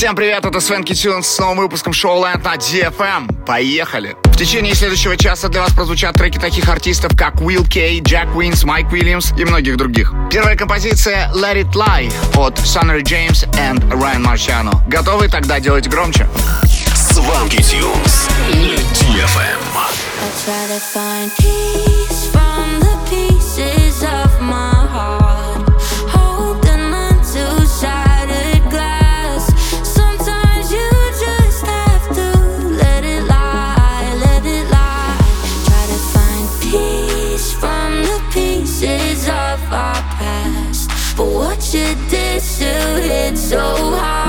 Всем привет, это Swanky Tunes с новым выпуском шоу Land на DFM. Эм. Поехали! В течение следующего часа для вас прозвучат треки таких артистов, как Will K, Jack Wins, Mike Williams и многих других. Первая композиция Let It Lie от Sunnery James и Ryan Marciano. Готовы тогда делать громче? Свенки Тюнс на DFM. I'd rather find peace from the pieces of so high.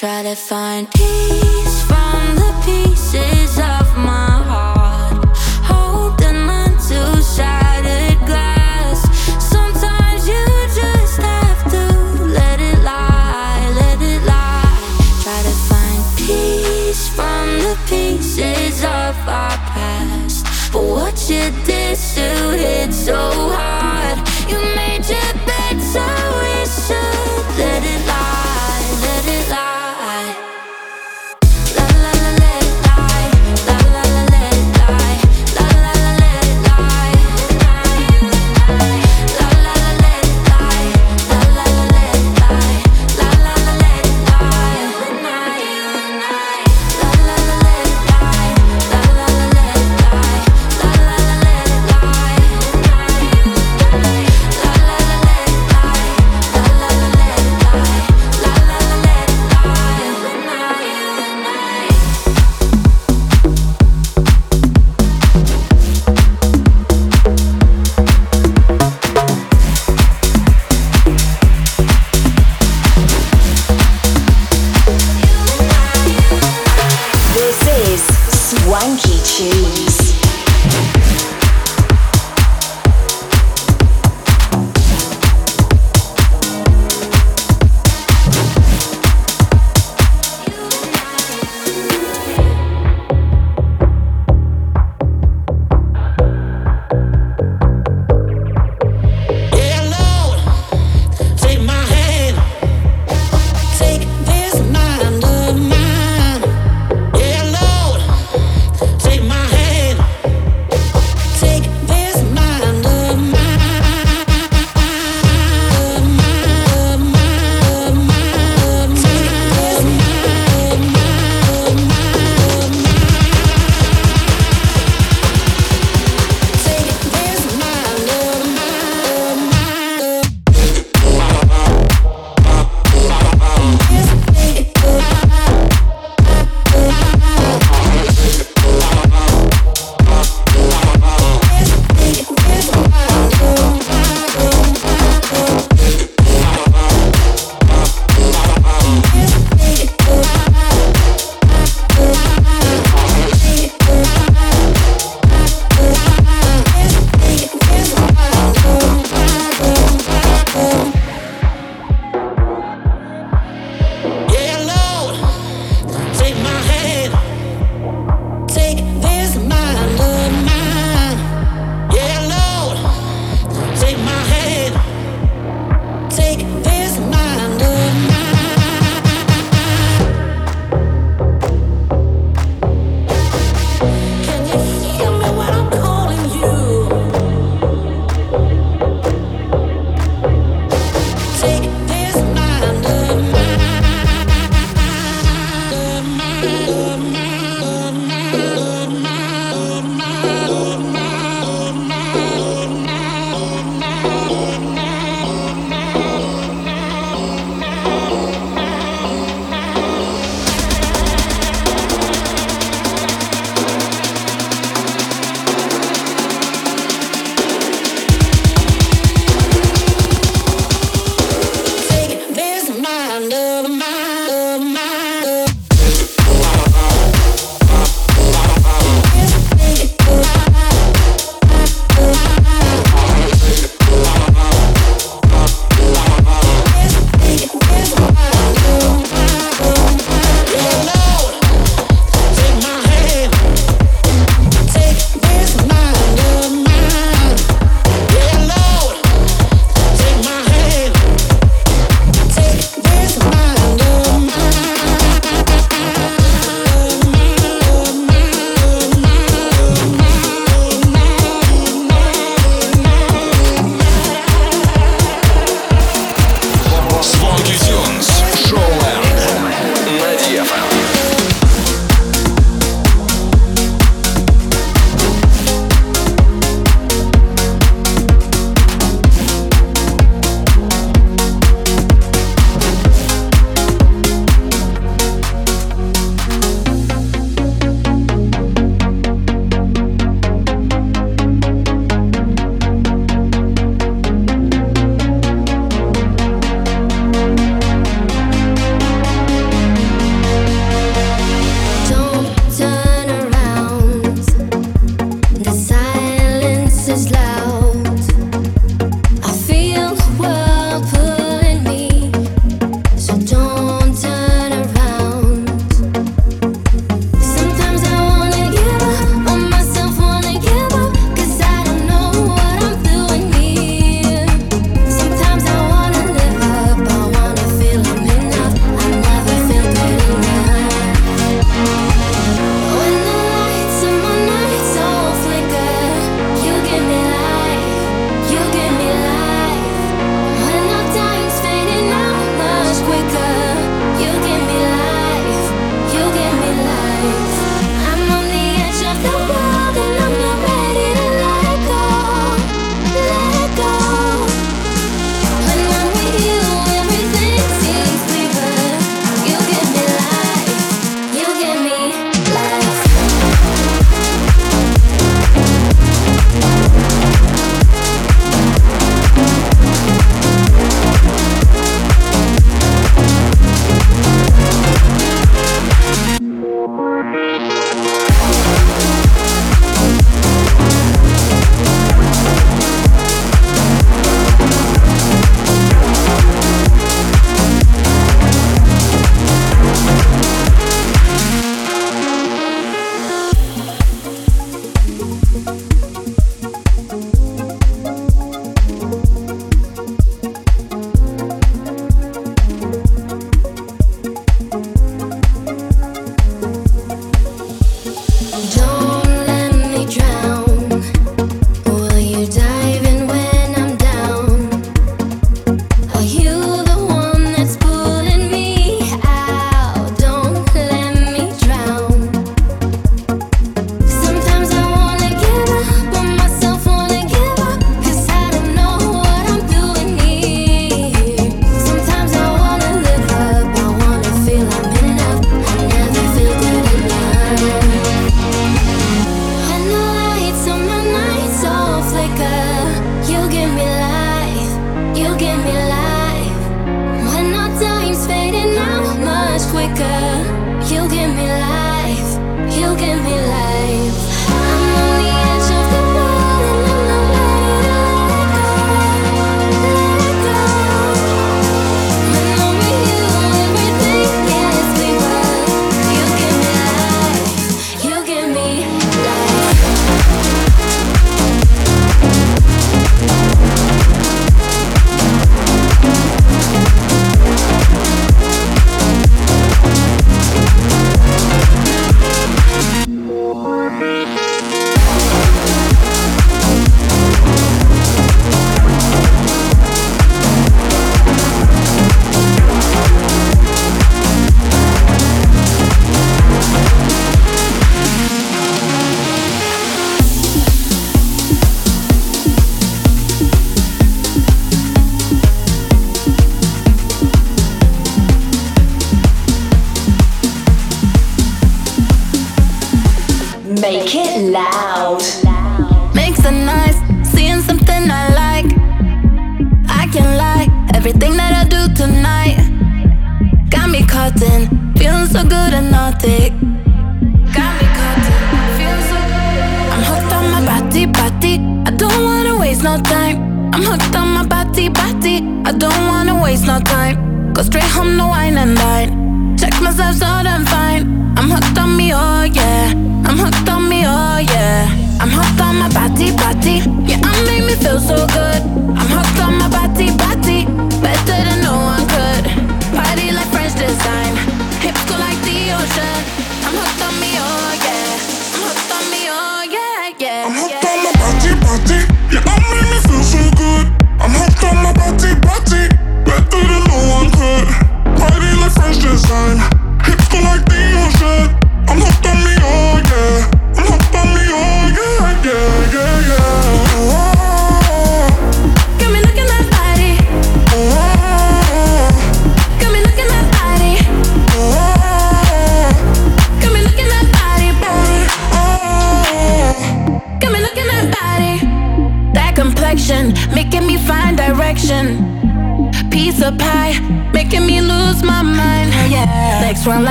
try to find peace.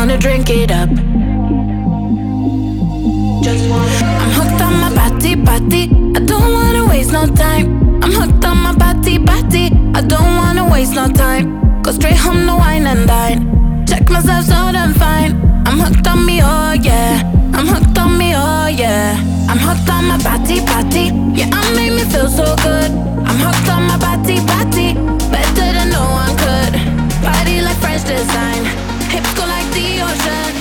wanna drink it up. I'm hooked on my body, body. I don't wanna waste no time. I'm hooked on my body, body. I don't wanna waste no time. Go straight home to wine and dine. Check myself so I'm fine. I'm hooked on me, oh yeah. I'm hooked on me, oh yeah. I'm hooked on my body, body. Yeah, I made me feel so good. I'm hooked on my body, body. Better than no one could. Body like French design. The ocean.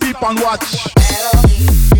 People and watch.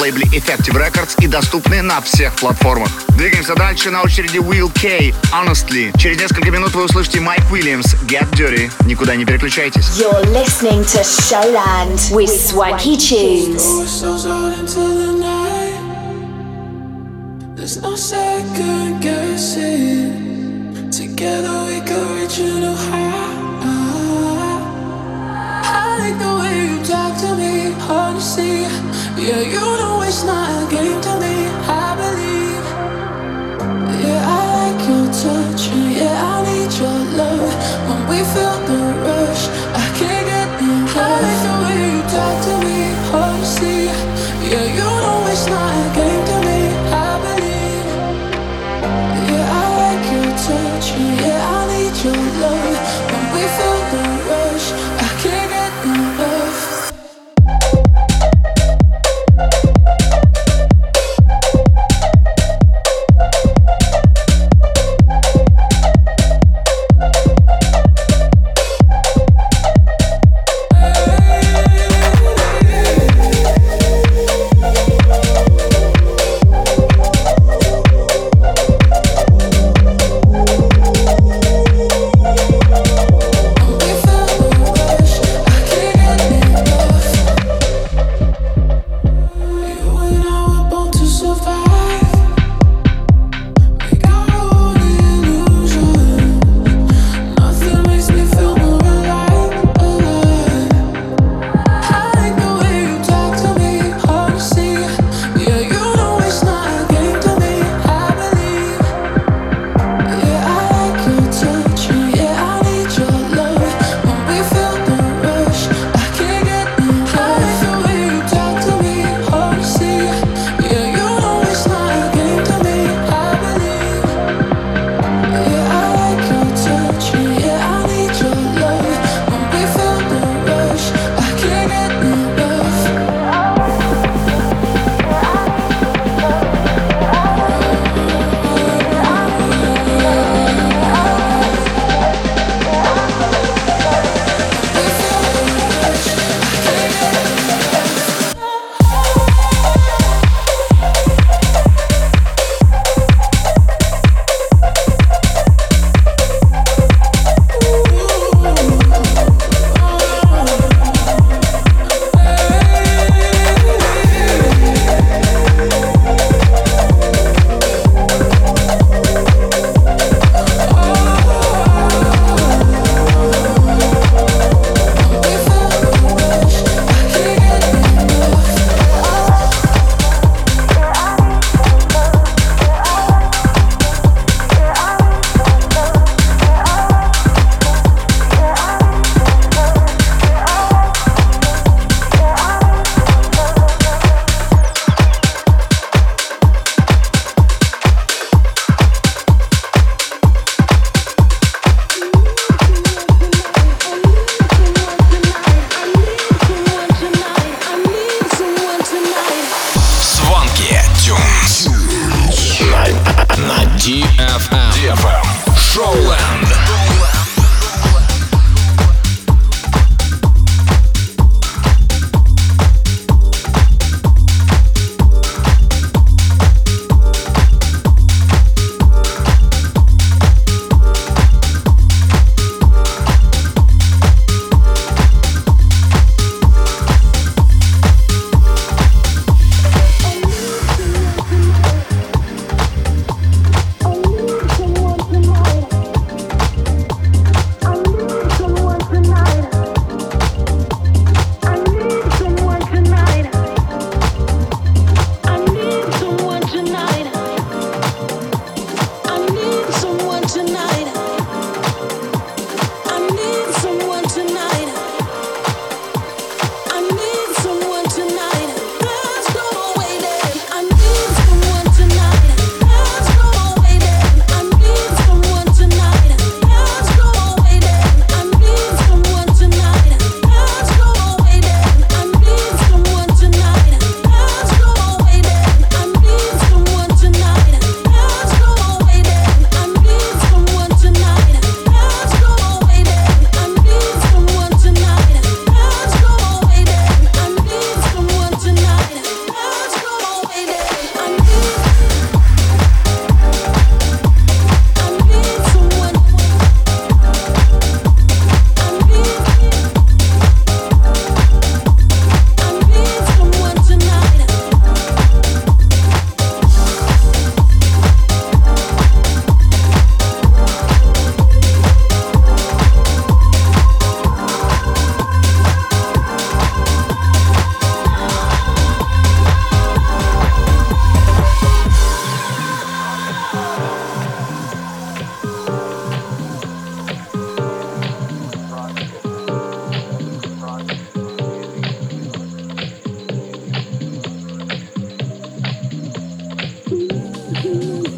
лейбле Effective Records и доступны на всех платформах. Двигаемся дальше. На очереди Will K. Honestly. Через несколько минут вы услышите Майк Уильямс. Get Dirty. Никуда не переключайтесь. You're listening to Showland with Swanky Tunes. There's no second guessing. Together we could reach a new high. I like the way you talk to me, honestly. Yeah, you know it's not a game to me.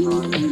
Oh.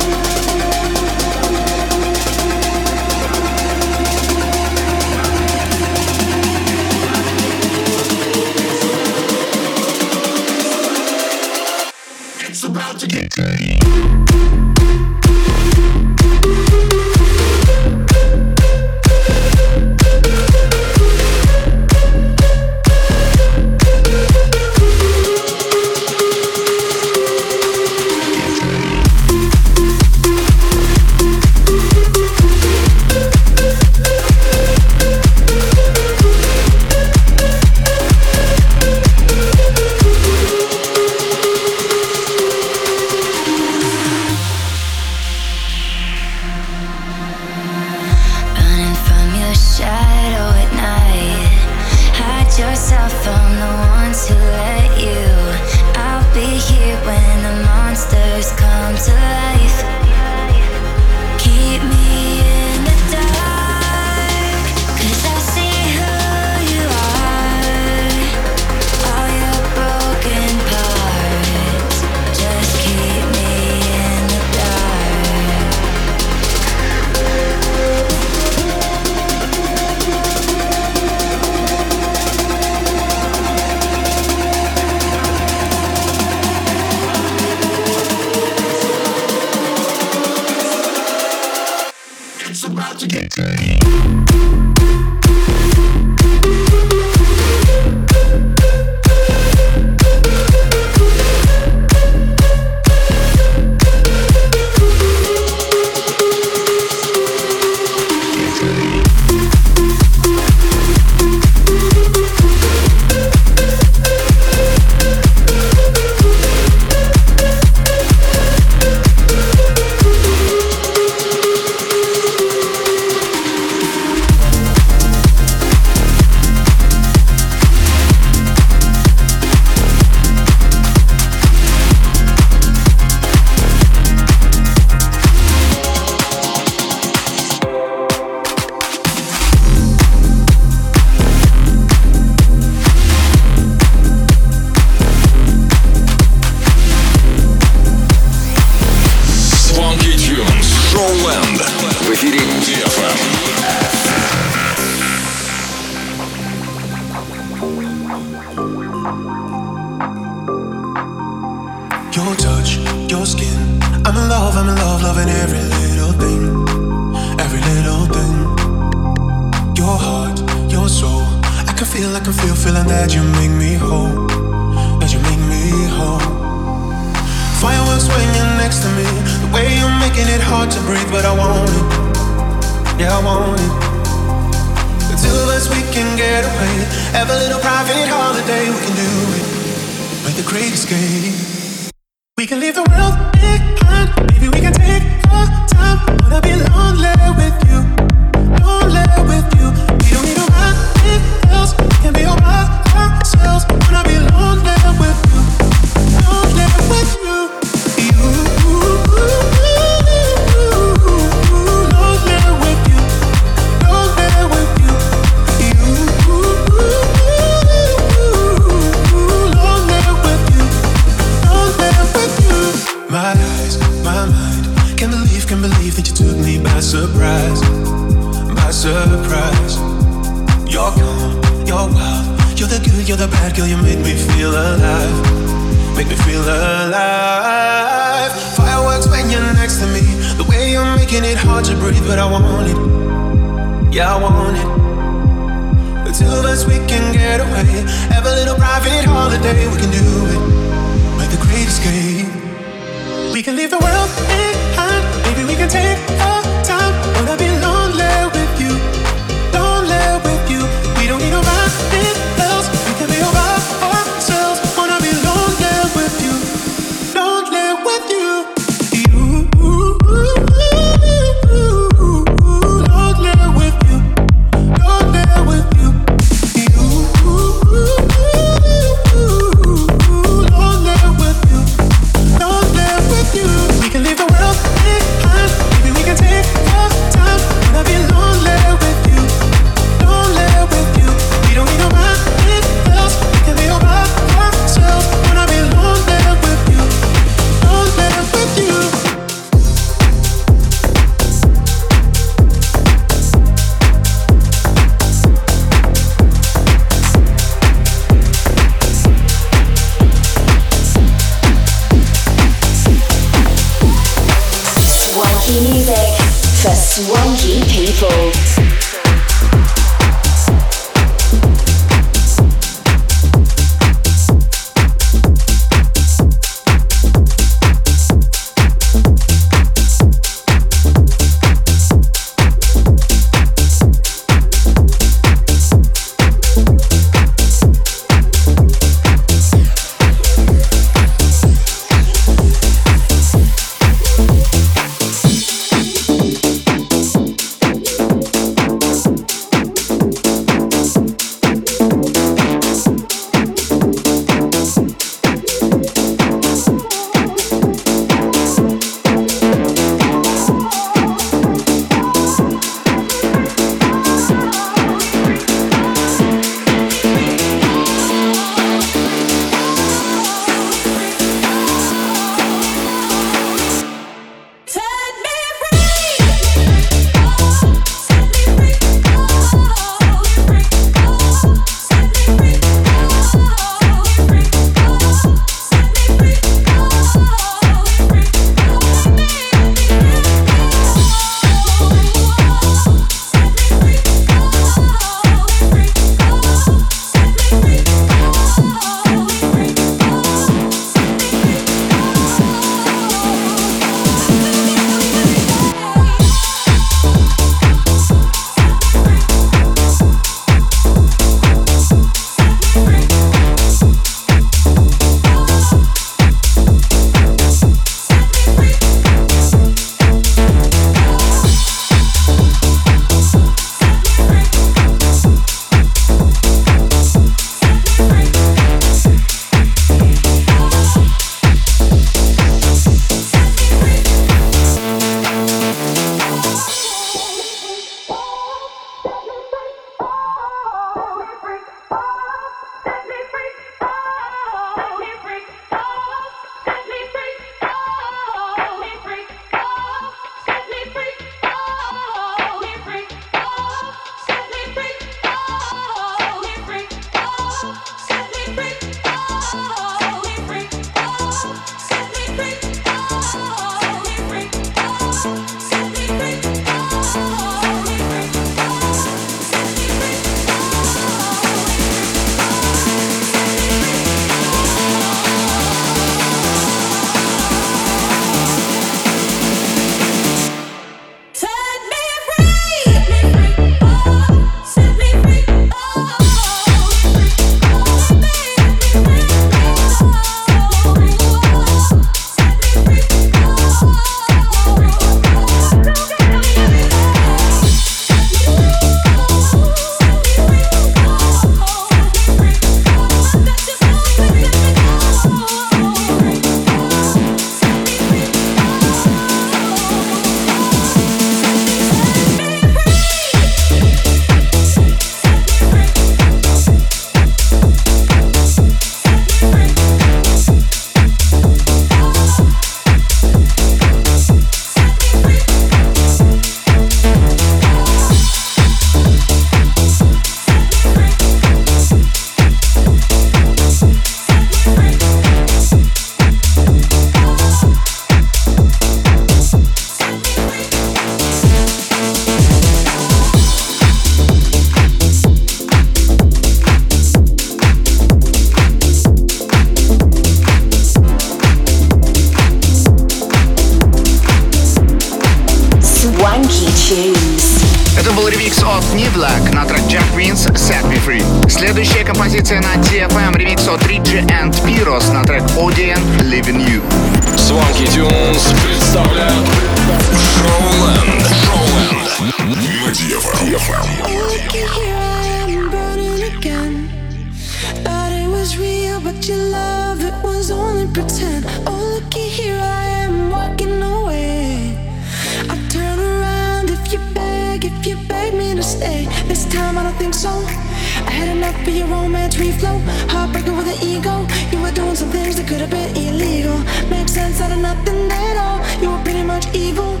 Evil,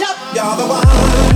You're the one.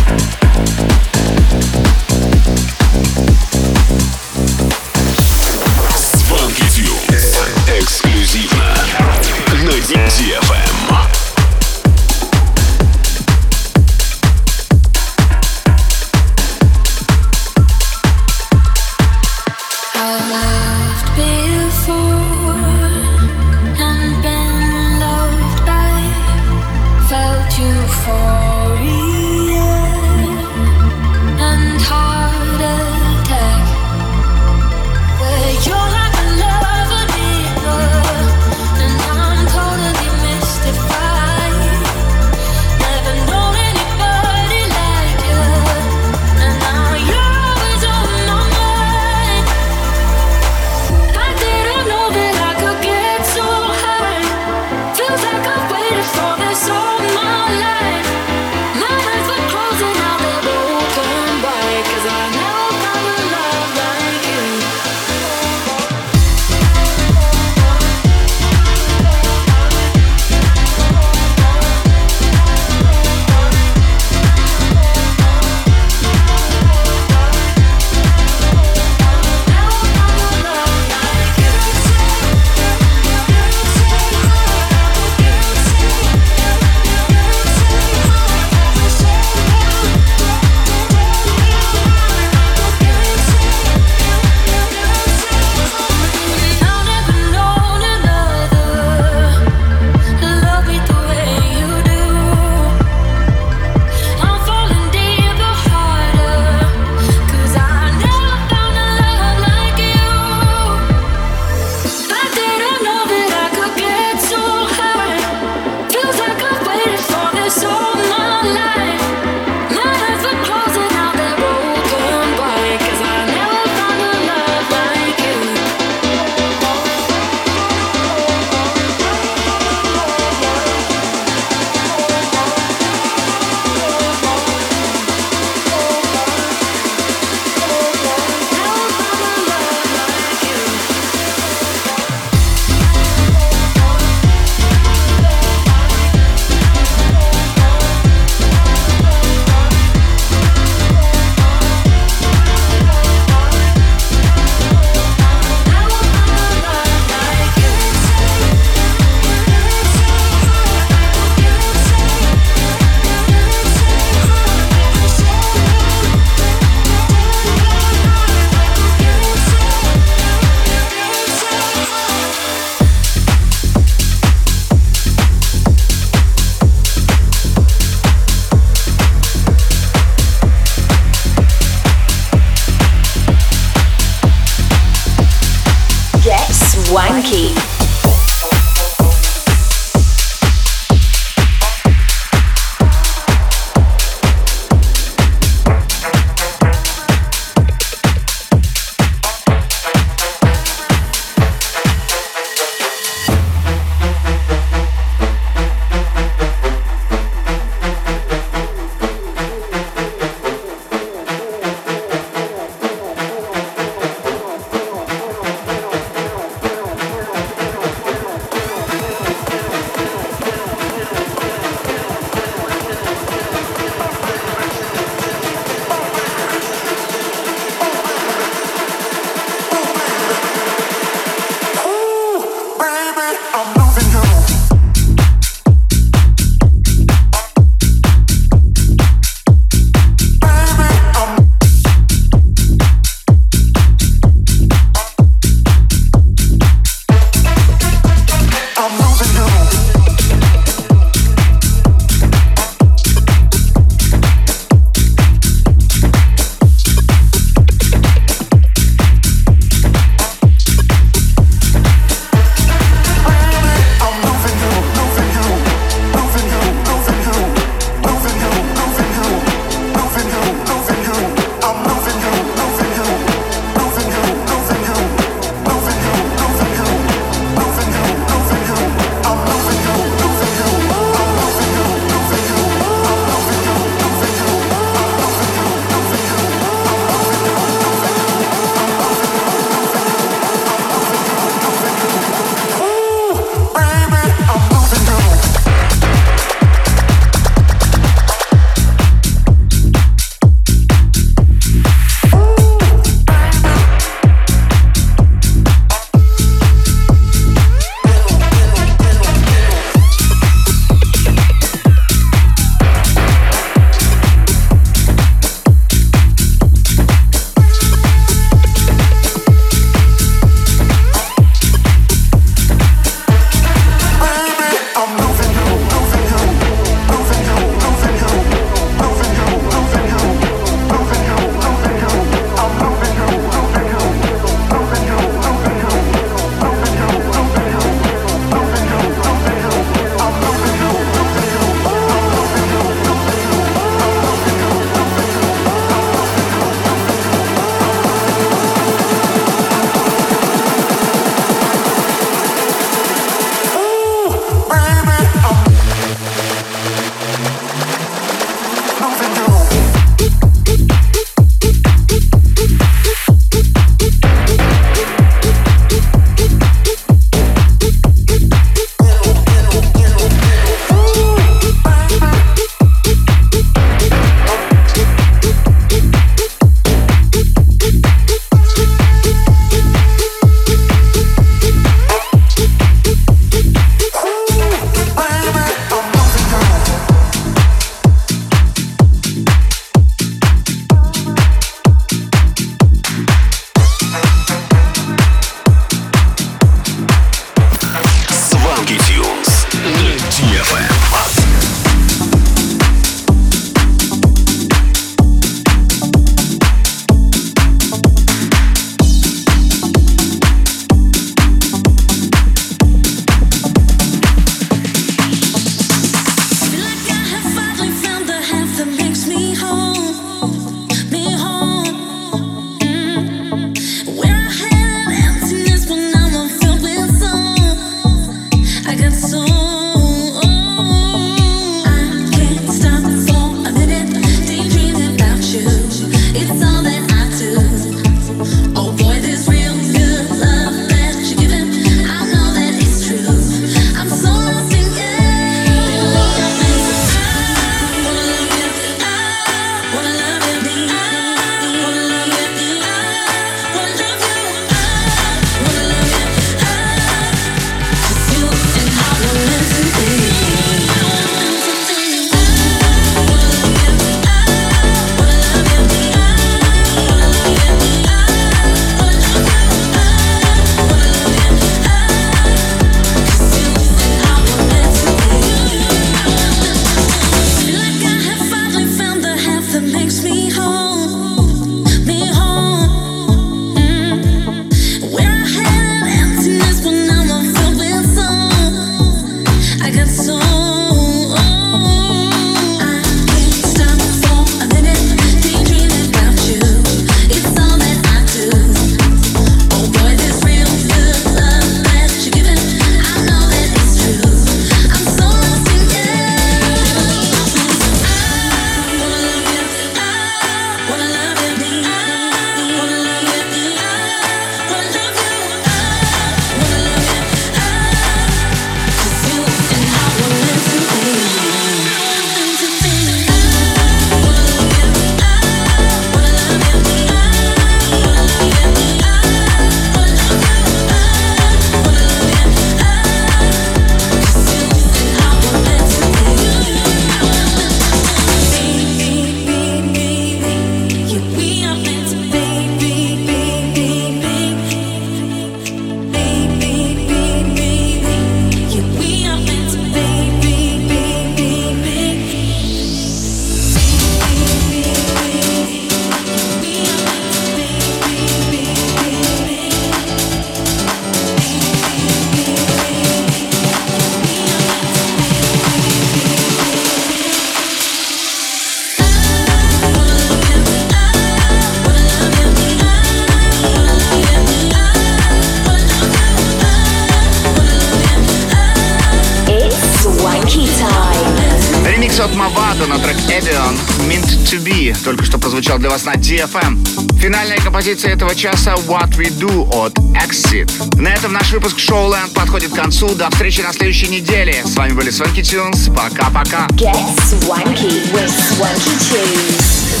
для вас на DFM. Финальная композиция этого часа What We Do от Exit. На этом наш выпуск Showland подходит к концу. До встречи на следующей неделе. С вами были Swanky Tunes. Пока-пока. Get swanky with Swanky Tunes.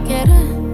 get it.